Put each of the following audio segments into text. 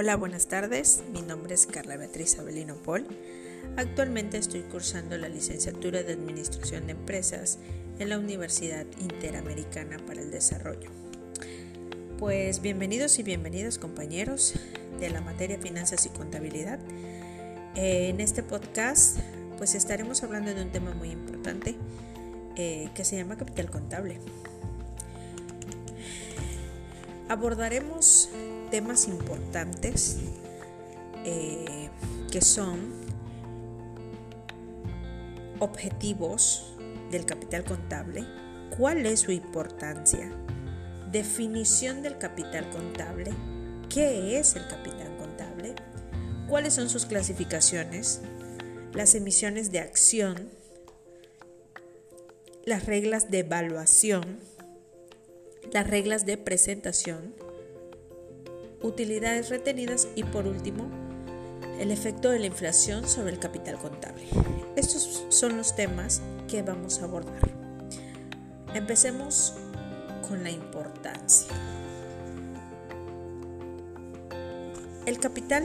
Hola, buenas tardes. Mi nombre es Carla Beatriz Abelino Paul. Actualmente estoy cursando la licenciatura de Administración de Empresas en la Universidad Interamericana para el Desarrollo. Pues bienvenidos y bienvenidas compañeros de la materia Finanzas y Contabilidad. En este podcast pues estaremos hablando de un tema muy importante eh, que se llama capital contable. Abordaremos temas importantes eh, que son objetivos del capital contable, cuál es su importancia, definición del capital contable, qué es el capital contable, cuáles son sus clasificaciones, las emisiones de acción, las reglas de evaluación, las reglas de presentación, utilidades retenidas y por último, el efecto de la inflación sobre el capital contable. Estos son los temas que vamos a abordar. Empecemos con la importancia. El capital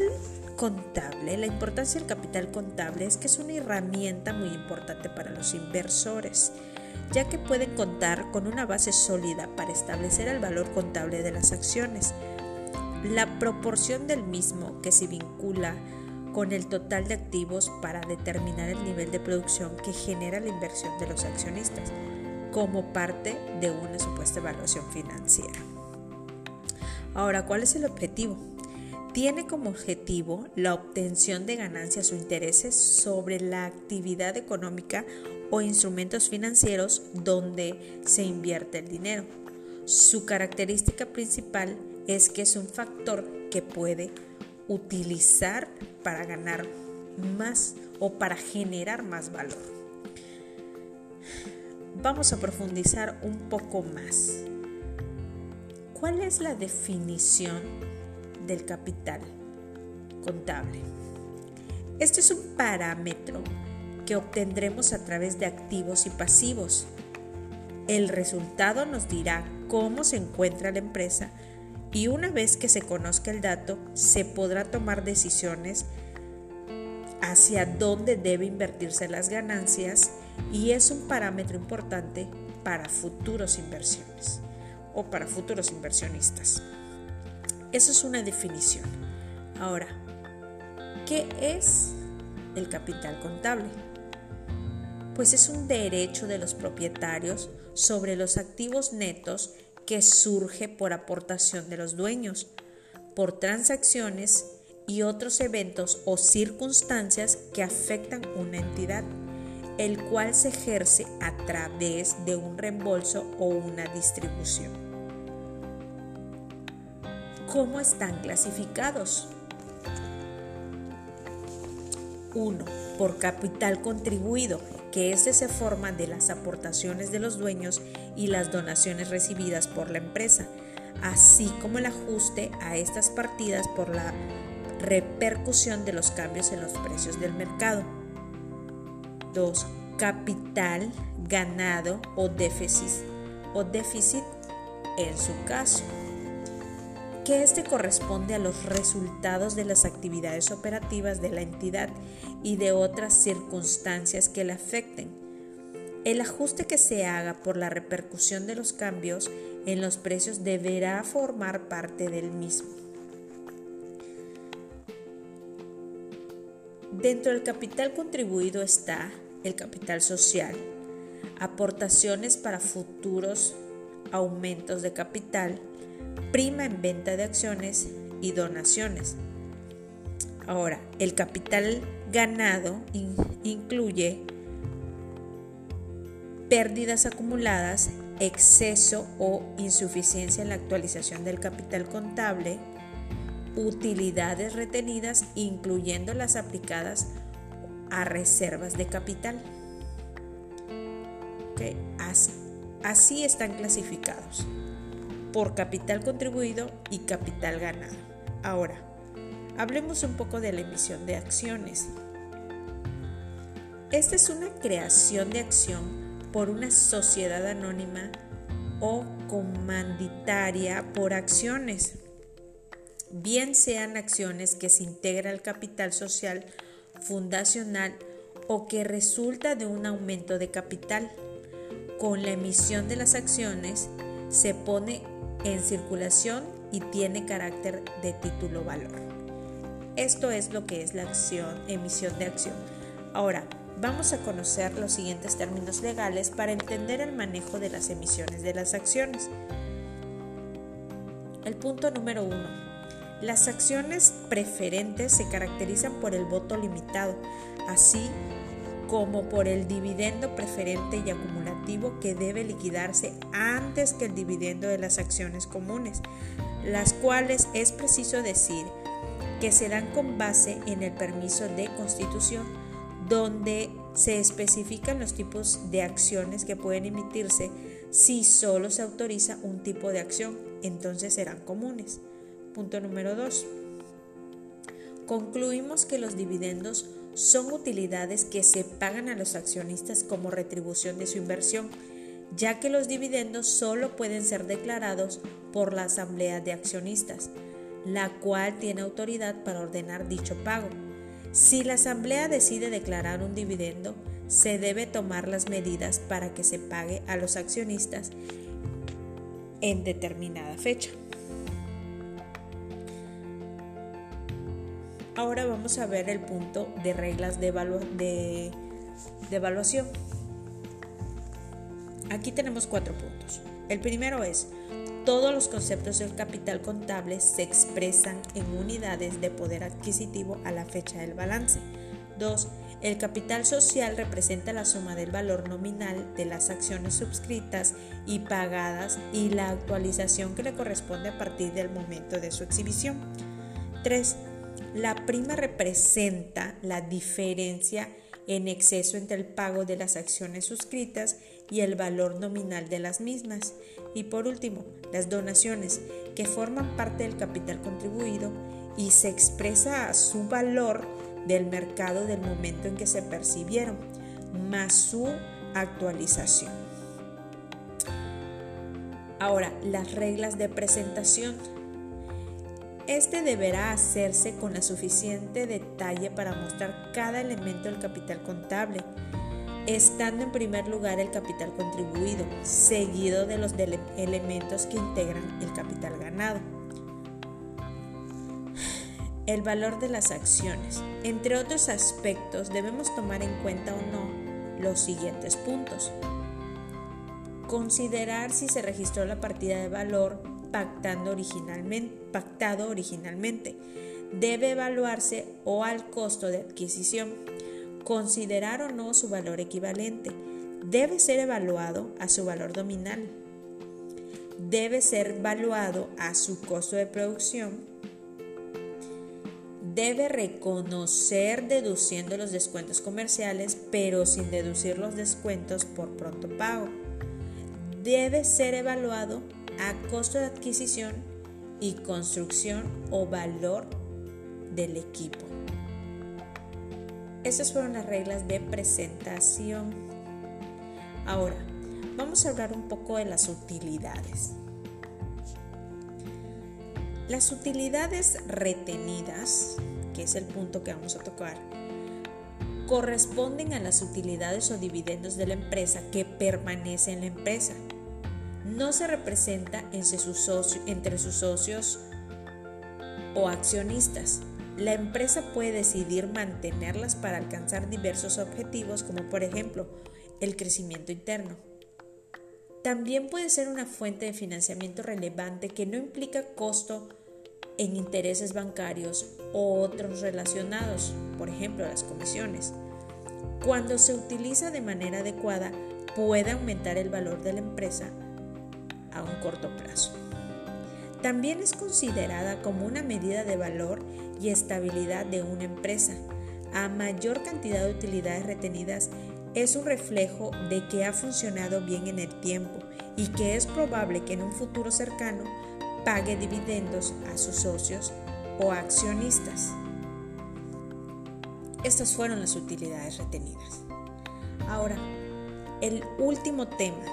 contable, la importancia del capital contable es que es una herramienta muy importante para los inversores, ya que pueden contar con una base sólida para establecer el valor contable de las acciones la proporción del mismo que se vincula con el total de activos para determinar el nivel de producción que genera la inversión de los accionistas como parte de una supuesta evaluación financiera. Ahora, ¿cuál es el objetivo? Tiene como objetivo la obtención de ganancias o intereses sobre la actividad económica o instrumentos financieros donde se invierte el dinero. Su característica principal es que es un factor que puede utilizar para ganar más o para generar más valor. Vamos a profundizar un poco más. ¿Cuál es la definición del capital contable? Este es un parámetro que obtendremos a través de activos y pasivos. El resultado nos dirá cómo se encuentra la empresa y una vez que se conozca el dato, se podrá tomar decisiones hacia dónde debe invertirse las ganancias y es un parámetro importante para futuros inversiones o para futuros inversionistas. Eso es una definición. Ahora, ¿qué es el capital contable? Pues es un derecho de los propietarios sobre los activos netos que surge por aportación de los dueños, por transacciones y otros eventos o circunstancias que afectan una entidad, el cual se ejerce a través de un reembolso o una distribución. ¿Cómo están clasificados? 1. Por capital contribuido, que este se forma de las aportaciones de los dueños y las donaciones recibidas por la empresa, así como el ajuste a estas partidas por la repercusión de los cambios en los precios del mercado. 2. Capital ganado o déficit, o déficit en su caso que este corresponde a los resultados de las actividades operativas de la entidad y de otras circunstancias que la afecten. El ajuste que se haga por la repercusión de los cambios en los precios deberá formar parte del mismo. Dentro del capital contribuido está el capital social, aportaciones para futuros aumentos de capital, prima en venta de acciones y donaciones. Ahora, el capital ganado incluye pérdidas acumuladas, exceso o insuficiencia en la actualización del capital contable, utilidades retenidas, incluyendo las aplicadas a reservas de capital. así están clasificados por capital contribuido y capital ganado. Ahora, hablemos un poco de la emisión de acciones. Esta es una creación de acción por una sociedad anónima o comanditaria por acciones. bien sean acciones que se integra al capital social fundacional o que resulta de un aumento de capital. Con la emisión de las acciones se pone en circulación y tiene carácter de título valor. Esto es lo que es la acción, emisión de acción. Ahora, vamos a conocer los siguientes términos legales para entender el manejo de las emisiones de las acciones. El punto número uno. Las acciones preferentes se caracterizan por el voto limitado, así como por el dividendo preferente y acumulativo que debe liquidarse antes que el dividendo de las acciones comunes, las cuales es preciso decir que se dan con base en el permiso de constitución, donde se especifican los tipos de acciones que pueden emitirse si solo se autoriza un tipo de acción, entonces serán comunes. Punto número 2. Concluimos que los dividendos son utilidades que se pagan a los accionistas como retribución de su inversión, ya que los dividendos solo pueden ser declarados por la Asamblea de Accionistas, la cual tiene autoridad para ordenar dicho pago. Si la Asamblea decide declarar un dividendo, se debe tomar las medidas para que se pague a los accionistas en determinada fecha. Ahora vamos a ver el punto de reglas de, de, evaluación. Aquí tenemos cuatro puntos. El primero es, todos los conceptos del capital contable se expresan en unidades de poder adquisitivo a la fecha del balance. 2. El capital social representa la suma del valor nominal de las acciones suscritas y pagadas y la actualización que le corresponde a partir del momento de su exhibición. 3. La prima representa la diferencia en exceso entre el pago de las acciones suscritas y el valor nominal de las mismas. Y por último, las donaciones, que forman parte del capital contribuido y se expresa a su valor del mercado del momento en que se percibieron, más su actualización. Ahora, las reglas de presentación. Este deberá hacerse con la suficiente detalle para mostrar cada elemento del capital contable, estando en primer lugar el capital contribuido, seguido de los elementos que integran el capital ganado. El valor de las acciones. Entre otros aspectos debemos tomar en cuenta o no los siguientes puntos. Considerar si se registró la partida de valor pactando originalmente, pactado originalmente. Debe evaluarse o al costo de adquisición. Considerar o no su valor equivalente. Debe ser evaluado a su valor nominal. Debe ser evaluado a su costo de producción. Debe reconocer deduciendo los descuentos comerciales, pero sin deducir los descuentos por pronto pago. Debe ser evaluado a costo de adquisición y construcción o valor del equipo. Estas fueron las reglas de presentación. Ahora, vamos a hablar un poco de las utilidades. Las utilidades retenidas, que es el punto que vamos a tocar, corresponden a las utilidades o dividendos de la empresa que permanecen en la empresa no se representa entre sus socios o accionistas. La empresa puede decidir mantenerlas para alcanzar diversos objetivos como por ejemplo el crecimiento interno. También puede ser una fuente de financiamiento relevante que no implica costo en intereses bancarios o otros relacionados, por ejemplo las comisiones. Cuando se utiliza de manera adecuada, puede aumentar el valor de la empresa a un corto plazo. También es considerada como una medida de valor y estabilidad de una empresa. A mayor cantidad de utilidades retenidas es un reflejo de que ha funcionado bien en el tiempo y que es probable que en un futuro cercano pague dividendos a sus socios o accionistas. Estas fueron las utilidades retenidas. Ahora, el último tema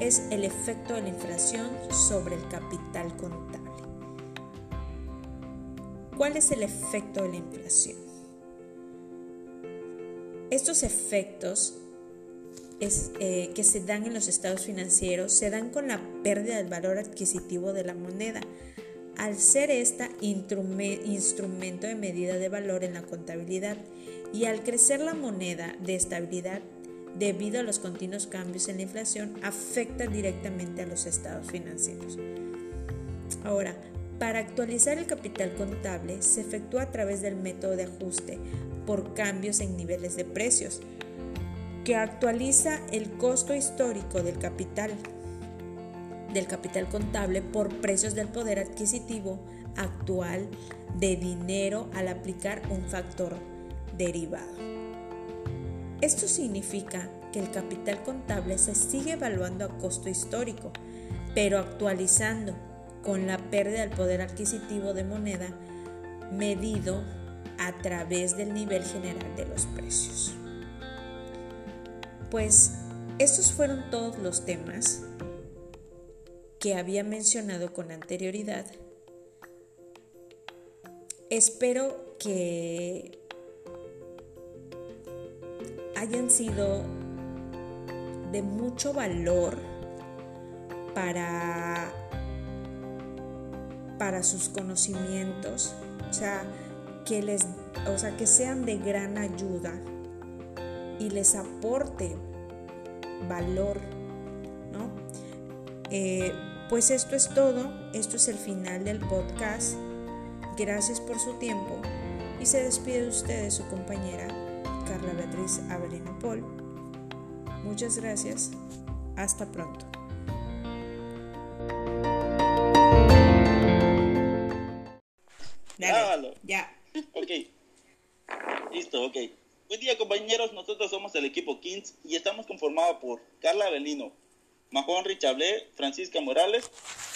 es el efecto de la inflación sobre el capital contable. ¿Cuál es el efecto de la inflación? Estos efectos eh, que se dan en los estados financieros se dan con la pérdida del valor adquisitivo de la moneda, al ser esta instrumento de medida de valor en la contabilidad y al crecer la moneda de estabilidad debido a los continuos cambios en la inflación afecta directamente a los estados financieros. Ahora, para actualizar el capital contable se efectúa a través del método de ajuste por cambios en niveles de precios, que actualiza el costo histórico del capital del capital contable por precios del poder adquisitivo actual de dinero al aplicar un factor derivado. Esto significa que el capital contable se sigue evaluando a costo histórico, pero actualizando con la pérdida del poder adquisitivo de moneda medido a través del nivel general de los precios. Pues estos fueron todos los temas que había mencionado con anterioridad. Espero que hayan sido de mucho valor para, para sus conocimientos, o sea, que les, o sea, que sean de gran ayuda y les aporte valor, ¿no? Eh, pues esto es todo, esto es el final del podcast. Gracias por su tiempo y se despide de ustedes su compañera Carla Beatriz Avelino Paul. Muchas gracias. Hasta pronto. Dale, ya. Ok. Listo, ok. Buen día compañeros, nosotros somos el equipo Kings y estamos conformados por Carla Avelino, Majón Richablé, Francisca Morales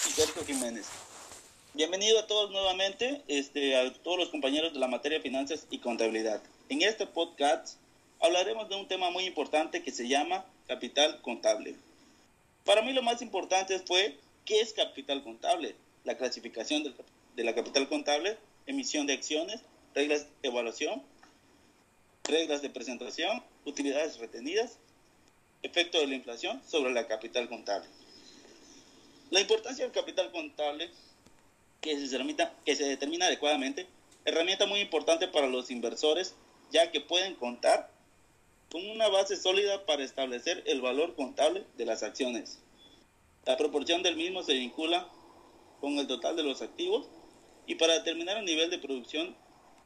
y Sergio Jiménez. Bienvenido a todos nuevamente, este, a todos los compañeros de la materia de finanzas y contabilidad. En este podcast hablaremos de un tema muy importante que se llama capital contable. Para mí lo más importante fue qué es capital contable, la clasificación de la capital contable, emisión de acciones, reglas de evaluación, reglas de presentación, utilidades retenidas, efecto de la inflación sobre la capital contable. La importancia del capital contable que se, que se determina adecuadamente, herramienta muy importante para los inversores ya que pueden contar con una base sólida para establecer el valor contable de las acciones. La proporción del mismo se vincula con el total de los activos y para determinar el nivel de producción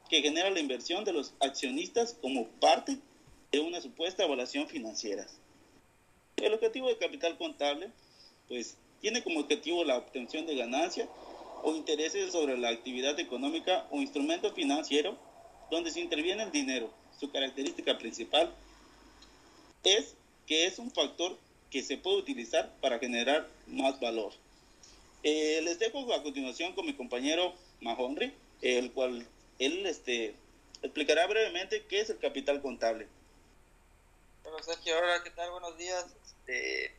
que genera la inversión de los accionistas como parte de una supuesta evaluación financiera. El objetivo de capital contable, pues, tiene como objetivo la obtención de ganancia o intereses sobre la actividad económica o instrumento financiero donde se interviene el dinero. Su característica principal es que es un factor que se puede utilizar para generar más valor. Eh, les dejo a continuación con mi compañero Mahonry, el cual él este, explicará brevemente qué es el capital contable. Bueno, Sergio, hola, ¿qué tal? Buenos días. Este,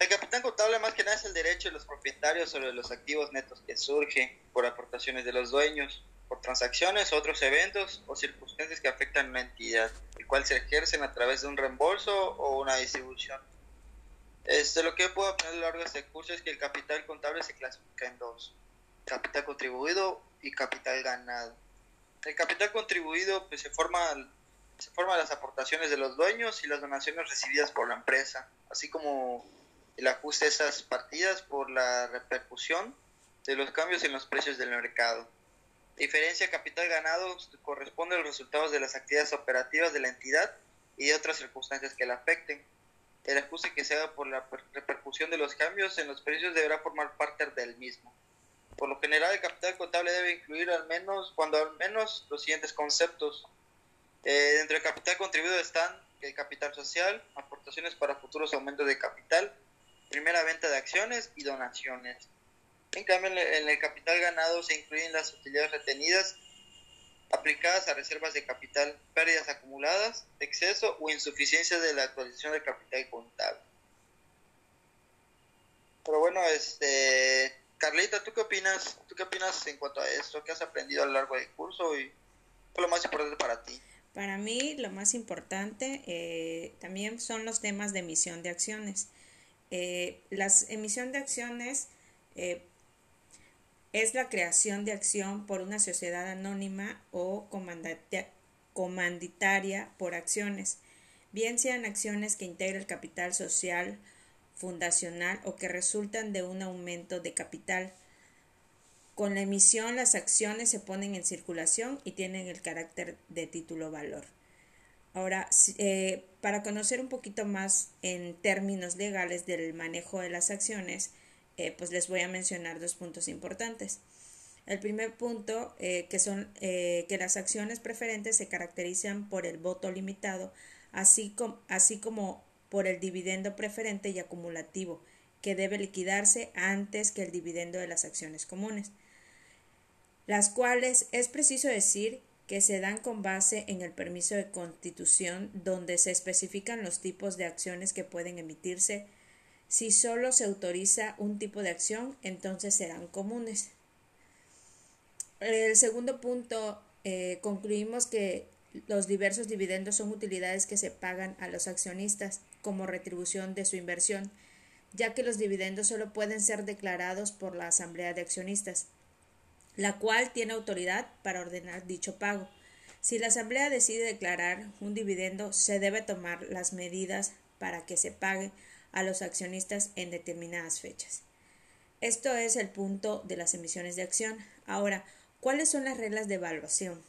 el capital contable más que nada es el derecho de los propietarios sobre los activos netos que surgen por aportaciones de los dueños por transacciones, otros eventos o circunstancias que afectan a una entidad, el cual se ejercen a través de un reembolso o una distribución. Este, lo que puedo aprender a lo largo de este curso es que el capital contable se clasifica en dos, capital contribuido y capital ganado. El capital contribuido pues, se, forma, se forma las aportaciones de los dueños y las donaciones recibidas por la empresa, así como el ajuste de esas partidas por la repercusión de los cambios en los precios del mercado. Diferencia capital ganado corresponde a los resultados de las actividades operativas de la entidad y de otras circunstancias que la afecten. El ajuste que se haga por la repercusión de los cambios en los precios deberá formar parte del mismo. Por lo general, el capital contable debe incluir al menos, cuando al menos, los siguientes conceptos. Eh, dentro del capital contribuido están el capital social, aportaciones para futuros aumentos de capital, primera venta de acciones y donaciones. En cambio, en el capital ganado se incluyen las utilidades retenidas aplicadas a reservas de capital, pérdidas acumuladas, exceso o insuficiencia de la actualización del capital contable. Pero bueno, este Carlita, ¿tú qué opinas? ¿Tú qué opinas en cuanto a esto? ¿Qué has aprendido a lo largo del curso y qué es lo más importante para ti? Para mí lo más importante eh, también son los temas de emisión de acciones. Eh, la emisión de acciones eh, es la creación de acción por una sociedad anónima o comanditaria por acciones, bien sean acciones que integran el capital social, fundacional o que resultan de un aumento de capital. Con la emisión las acciones se ponen en circulación y tienen el carácter de título valor. Ahora, eh, para conocer un poquito más en términos legales del manejo de las acciones, eh, pues les voy a mencionar dos puntos importantes. El primer punto, eh, que son que las acciones preferentes se caracterizan por el voto limitado, así, así como por el dividendo preferente y acumulativo, que debe liquidarse antes que el dividendo de las acciones comunes, las cuales es preciso decir que se dan con base en el permiso de constitución donde se especifican los tipos de acciones que pueden emitirse. Si solo se autoriza un tipo de acción, entonces serán comunes. El segundo punto, eh, concluimos que los diversos dividendos son utilidades que se pagan a los accionistas como retribución de su inversión, ya que los dividendos solo pueden ser declarados por la Asamblea de Accionistas, la cual tiene autoridad para ordenar dicho pago. Si la Asamblea decide declarar un dividendo, se debe tomar las medidas para que se pague a los accionistas en determinadas fechas. Esto es el punto de las emisiones de acción. Ahora, ¿cuáles son las reglas de evaluación?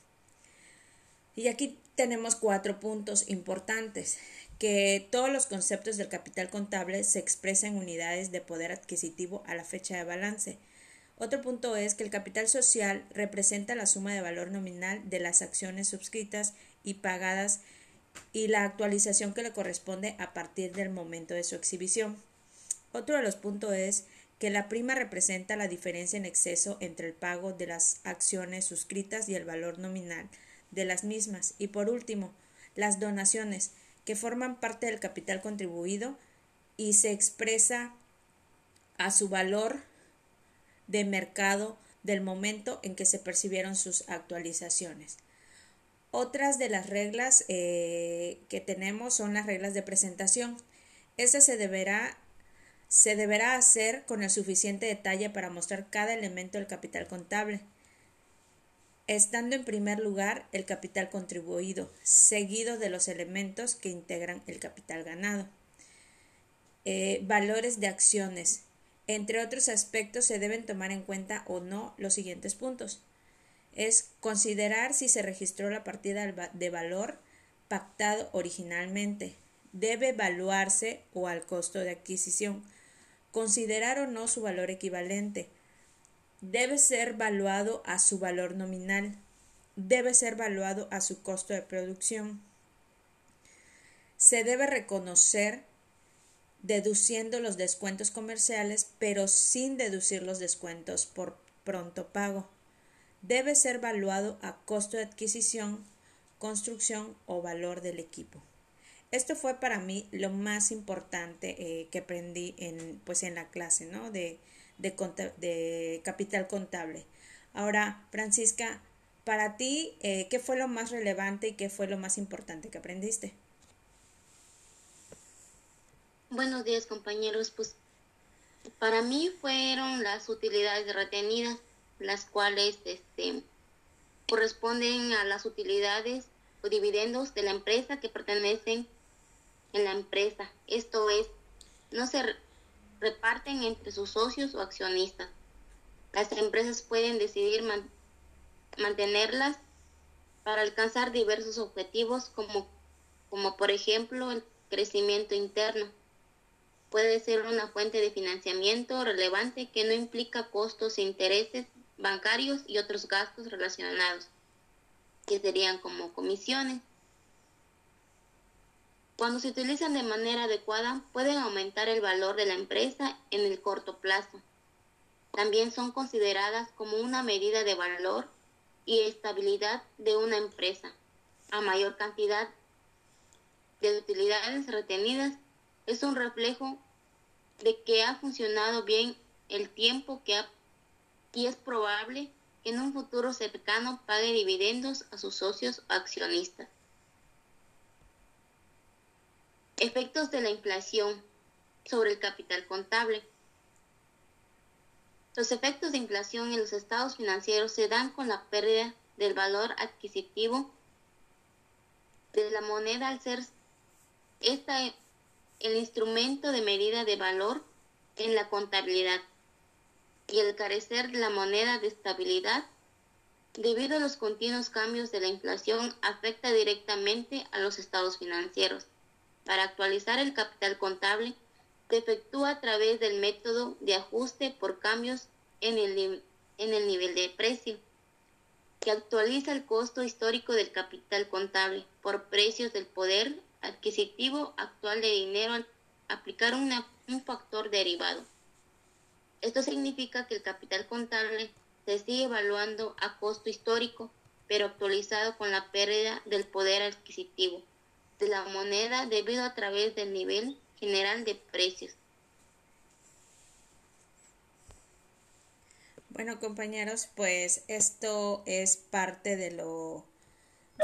Y aquí tenemos cuatro puntos importantes, que todos los conceptos del capital contable se expresan en unidades de poder adquisitivo a la fecha de balance. Otro punto es que el capital social representa la suma de valor nominal de las acciones suscritas y pagadas y la actualización que le corresponde a partir del momento de su exhibición. Otro de los puntos es que la prima representa la diferencia en exceso entre el pago de las acciones suscritas y el valor nominal de las mismas. Y por último, las donaciones, que forman parte del capital contribuido y se expresa a su valor de mercado del momento en que se percibieron sus actualizaciones. Otras de las reglas eh, que tenemos son las reglas de presentación. Esta se deberá, se deberá hacer con el suficiente detalle para mostrar cada elemento del capital contable estando en primer lugar el capital contribuido, seguido de los elementos que integran el capital ganado. Eh, valores de acciones. Entre otros aspectos se deben tomar en cuenta o no los siguientes puntos. Es considerar si se registró la partida de valor pactado originalmente. Debe evaluarse o al costo de adquisición. Considerar o no su valor equivalente debe ser valuado a su valor nominal, debe ser valuado a su costo de producción. Se debe reconocer deduciendo los descuentos comerciales, pero sin deducir los descuentos por pronto pago. Debe ser valuado a costo de adquisición, construcción o valor del equipo. Esto fue para mí lo más importante eh, que aprendí en, pues, en la clase, ¿no? De, de, capital contable. Ahora, Francisca, para ti, eh, ¿qué fue lo más relevante y qué fue lo más importante que aprendiste? Buenos días, compañeros. Pues para mí fueron las utilidades retenidas, las cuales este, corresponden a las utilidades o dividendos de la empresa que pertenecen en la empresa. Esto es, no se reparten entre sus socios o accionistas. Las empresas pueden decidir mantenerlas para alcanzar diversos objetivos como, como por ejemplo el crecimiento interno. Puede ser una fuente de financiamiento relevante que no implica costos e intereses bancarios y otros gastos relacionados, que serían como comisiones, cuando se utilizan de manera adecuada, pueden aumentar el valor de la empresa en el corto plazo. También son consideradas como una medida de valor y estabilidad de una empresa. A mayor cantidad de utilidades retenidas es un reflejo de que ha funcionado bien el tiempo que ha y es probable que en un futuro cercano pague dividendos a sus socios o accionistas. Efectos de la inflación sobre el capital contable. Los efectos de inflación en los estados financieros se dan con la pérdida del valor adquisitivo de la moneda al ser esta el instrumento de medida de valor en la contabilidad y el carecer de la moneda de estabilidad debido a los continuos cambios de la inflación afecta directamente a los estados financieros. Para actualizar el capital contable se efectúa a través del método de ajuste por cambios en el, en el nivel de precio que actualiza el costo histórico del capital contable por precios del poder adquisitivo actual de dinero al aplicar un factor derivado. Esto significa que el capital contable se sigue evaluando a costo histórico, pero actualizado con la pérdida del poder adquisitivo de la moneda debido a través del nivel general de precios Bueno, compañeros, pues esto es parte de lo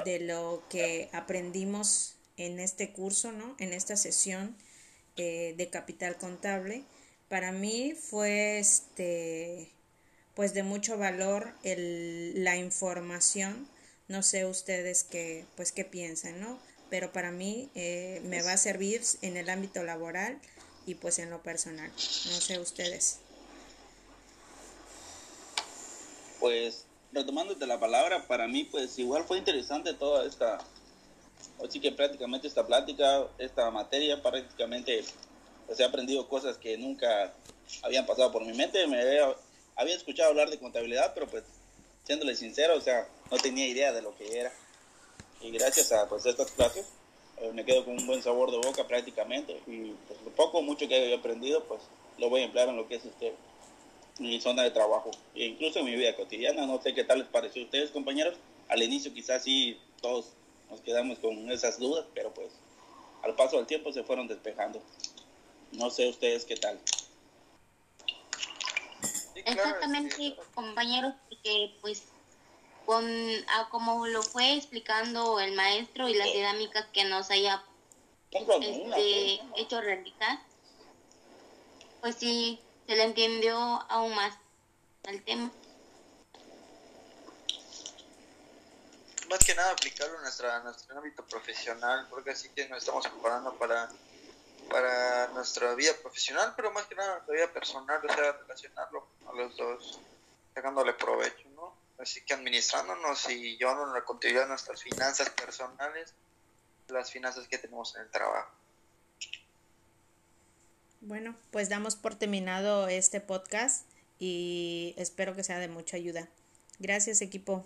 de lo que aprendimos en este curso, ¿no? En esta sesión eh, de capital contable. Para mí fue este pues de mucho valor la información. No sé ustedes qué pues qué piensan, ¿no? Pero para mí eh, me va a servir en el ámbito laboral y pues en lo personal. No sé ustedes. pues retomándote la palabra, para mí pues igual fue interesante toda esta, así que prácticamente esta plática, esta materia, prácticamente pues he aprendido cosas que nunca habían pasado por mi mente, me había, escuchado hablar de contabilidad, pero pues siéndole sincero, o sea, no tenía idea de lo que era. Y gracias a pues estas clases eh, me quedo con un buen sabor de boca prácticamente y pues lo poco mucho que he aprendido pues lo voy a emplear en lo que es este mi zona de trabajo e incluso en mi vida cotidiana. No sé qué tal les pareció a ustedes, compañeros. Al inicio quizás sí todos nos quedamos con esas dudas, pero pues al paso del tiempo se fueron despejando. No sé ustedes qué tal. Exactamente, compañeros, porque pues con ah, como lo fue explicando el maestro y las dinámicas que nos haya este, hecho realizar, pues sí, se le entendió aún más al tema. Más que nada aplicarlo en, nuestra, nuestro ámbito profesional, porque así que nos estamos preparando para, para nuestra vida profesional, pero más que nada nuestra vida personal, o sea, relacionarlo a los dos, sacándole provecho, ¿no? Así que administrándonos y llevándonos la continuidad de nuestras finanzas personales, las finanzas que tenemos en el trabajo. Bueno, pues damos por terminado este podcast y espero que sea de mucha ayuda. Gracias equipo.